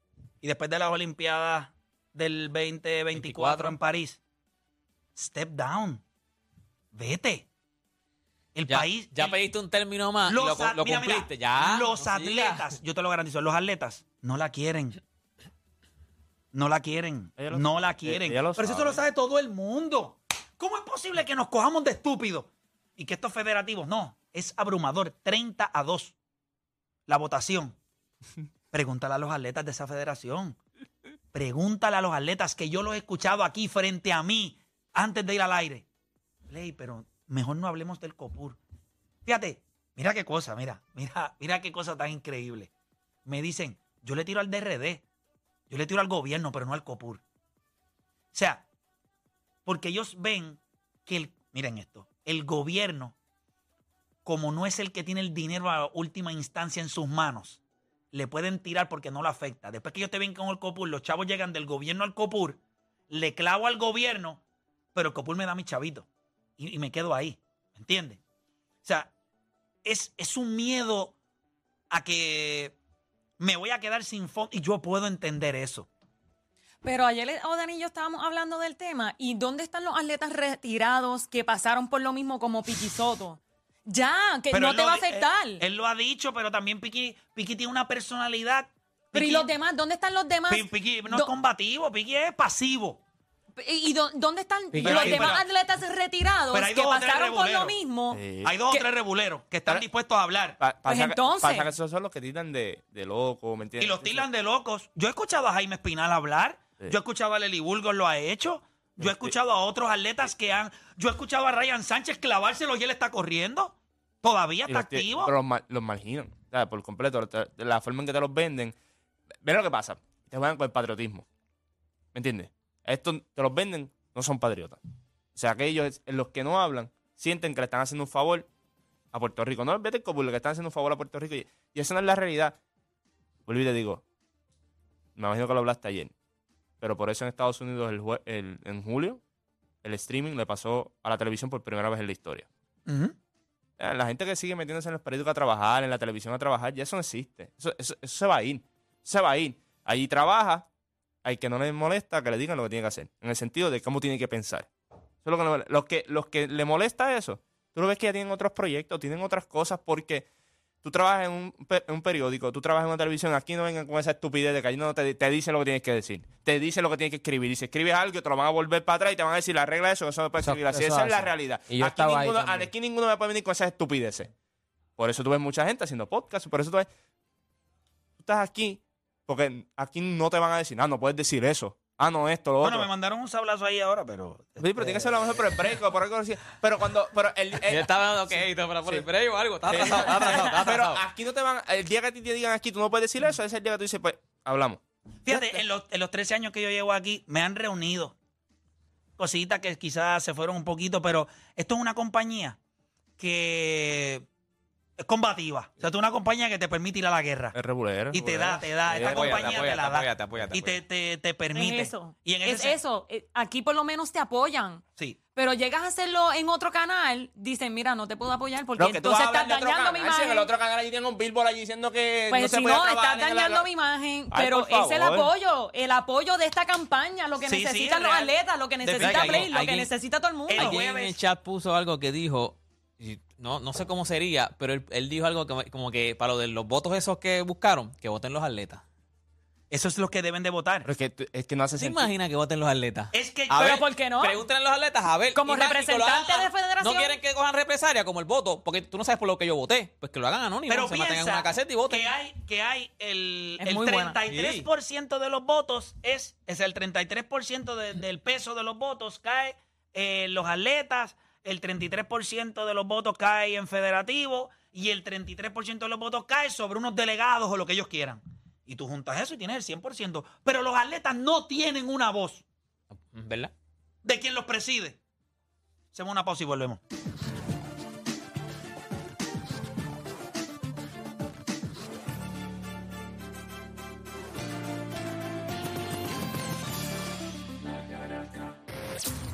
y después de las Olimpiadas del 2024 24. en París, step down. Vete. El Ya, país. ya el- pediste un término más los lo, a- lo mira, mira, cumpliste. ya. Los no sigas. atletas, yo te lo garantizo, los atletas no la quieren. No la quieren. Lo- no la ella- quieren. Pero eso lo sabe todo el mundo. ¿Cómo es posible que nos cojamos de estúpidos? Y que estos federativos, no, es abrumador. 30 a 2 la votación. [laughs] Pregúntale a los atletas de esa federación. Pregúntale a los atletas que yo los he escuchado aquí frente a mí antes de ir al aire. Ley, pero mejor no hablemos del COPUR. Fíjate, mira qué cosa, mira, mira, mira qué cosa tan increíble. Me dicen, yo le tiro al DRD, yo le tiro al gobierno, pero no al COPUR. O sea, porque ellos ven que el, miren esto, el gobierno, como no es el que tiene el dinero a última instancia en sus manos, le pueden tirar porque no lo afecta. Después que ellos te ven con el COPUR, los chavos llegan del gobierno al COPUR, le clavo al gobierno, pero el COPUR me da mi chavito. Y, me quedo ahí. ¿Me entiendes? O sea, es, es un miedo a que me voy a quedar sin fondo. Y yo puedo entender eso. Pero ayer Odani y yo estábamos hablando del tema y ¿dónde están los atletas retirados que pasaron por lo mismo como Piqui Soto? Ya, que Pero no te lo va a afectar. Él, él lo ha dicho, pero también Piqui, Piqui tiene una personalidad. Pero ¿y Piqui- los demás? ¿Dónde están los demás? Pi- Piqui no es combativo, Piqui es pasivo. ¿Y y dó- dónde están los demás pero- atletas retirados pero hay que dos o tres pasaron por lo rebuleros. mismo? Sí. Hay dos ¿Qué? o tres rebuleros que están Pero- dispuestos a hablar. Pa- Pues pasa que- entonces- pasa que esos son los que tiran de, de loco, ¿me Y los tilan de locos. Yo he escuchado a Jaime Espinal hablar. Sí. Yo he escuchado a Lely Burgos lo ha hecho. Yo he Este- escuchado a otros atletas que han. Yo he escuchado a Ryan Sánchez clavárselo y él está corriendo. Todavía Y está los ti- activo. Pero los, ma- los marginan, ¿sabes? Por completo. Te- La forma en que te los venden. Ven lo que pasa. Te juegan con el patriotismo. ¿Me entiendes? Estos te los venden, no son patriotas. O sea, que ellos, los que no hablan, sienten que le están haciendo un favor a Puerto Rico. No vete como le están haciendo un favor a Puerto Rico. Y, y esa no es la realidad. Vuelvo y te digo, me imagino que lo hablaste ayer. Pero por eso en Estados Unidos, el jue- el- en julio, el streaming le pasó a la televisión por primera vez en la historia. Eh, La gente que sigue metiéndose en los periódicos a trabajar, en la televisión a trabajar, ya eso no existe. Eso, eso- eso se va a ir. Se va a ir. Allí trabaja, hay que no le molesta que le digan lo que tiene que hacer. En el sentido de cómo tiene que pensar. Eso es lo que, no- los que los que le molesta eso, tú lo ves que ya tienen otros proyectos, tienen otras cosas porque tú trabajas en un, en un periódico, tú trabajas en una televisión, aquí no vengan con esa estupidez de que allí no te, te dicen lo que tienes que decir. Te dicen lo que tienes que escribir. Y si escribes algo, te lo van a volver para atrás y te van a decir la regla de eso, eso no puede escribir así. eso Esa es la realidad. Y yo aquí, ninguno, aquí ninguno me puede venir con esas estupideces. Por eso tú ves mucha gente haciendo podcast, por eso tú ves. Tú estás aquí, porque aquí no te van a decir, ah, no puedes decir eso. Ah, no, esto, lo Bueno, otro. me mandaron un sablazo ahí ahora, pero. Sí, pero tiene que ser a lo mejor por el break o por algo así. Pero cuando. Pero el, [laughs] el- Él estaba dando crédito para por el break o algo. Está atrasado, está atrasado, está pero aquí no te van. El día que a ti te digan aquí, tú no puedes decir eso, ese es el día que tú dices, pues, hablamos. Fíjate, en los, en los 13 años que yo llevo aquí, me han reunido. Cositas que quizás se fueron un poquito, pero esto es una compañía que combativa. O sea, tú una compañía que te permite ir a la guerra. Es regulero. Y te da, te da, esta Apóyate, compañía te la da. y te, te, te permite. Es eso. Y en es eso. Eh, Aquí por lo menos te apoyan. Sí. Pero llegas a hacerlo en otro canal, dicen, mira, no te puedo apoyar porque No, que entonces estás dañando mi canal. Si en imagen. el otro canal allí tienen un billboard allí diciendo que Pues no se si puede no, estás la- dañando mi imagen. Ay, pero es el apoyo, el apoyo de esta campaña, lo que Sí, necesitan es los real. atletas, lo que necesita. Play, lo que necesita todo el mundo. El Alguien en jueves- el chat puso algo que dijo, no, no sé cómo sería, pero él, él dijo algo que, como que para lo de los votos esos que buscaron, que voten los atletas. Eso es lo que deben de votar. Pero es que, es que no hace ¿Se sentido. imagina que voten los atletas? Es que A Pero ver, ¿por qué no? Pregúntenle a los atletas, a ver. Como representante de federación. No quieren que cojan represalia como el voto, porque tú no sabes por lo que yo voté. Pues que lo hagan anónimo, Pero se mantengan en piensa una caseta y voten. que hay, que hay el, el muy buena. 33% de los votos, es, es el 33% de- del peso de los votos cae en los atletas, el 33% de los votos cae en federativo y el 33% de los votos cae sobre unos delegados o lo que ellos quieran. Y tú juntas eso y tienes el 100%. Pero los atletas no tienen una voz ¿Verdad? de quien los preside. Hacemos una pausa y volvemos.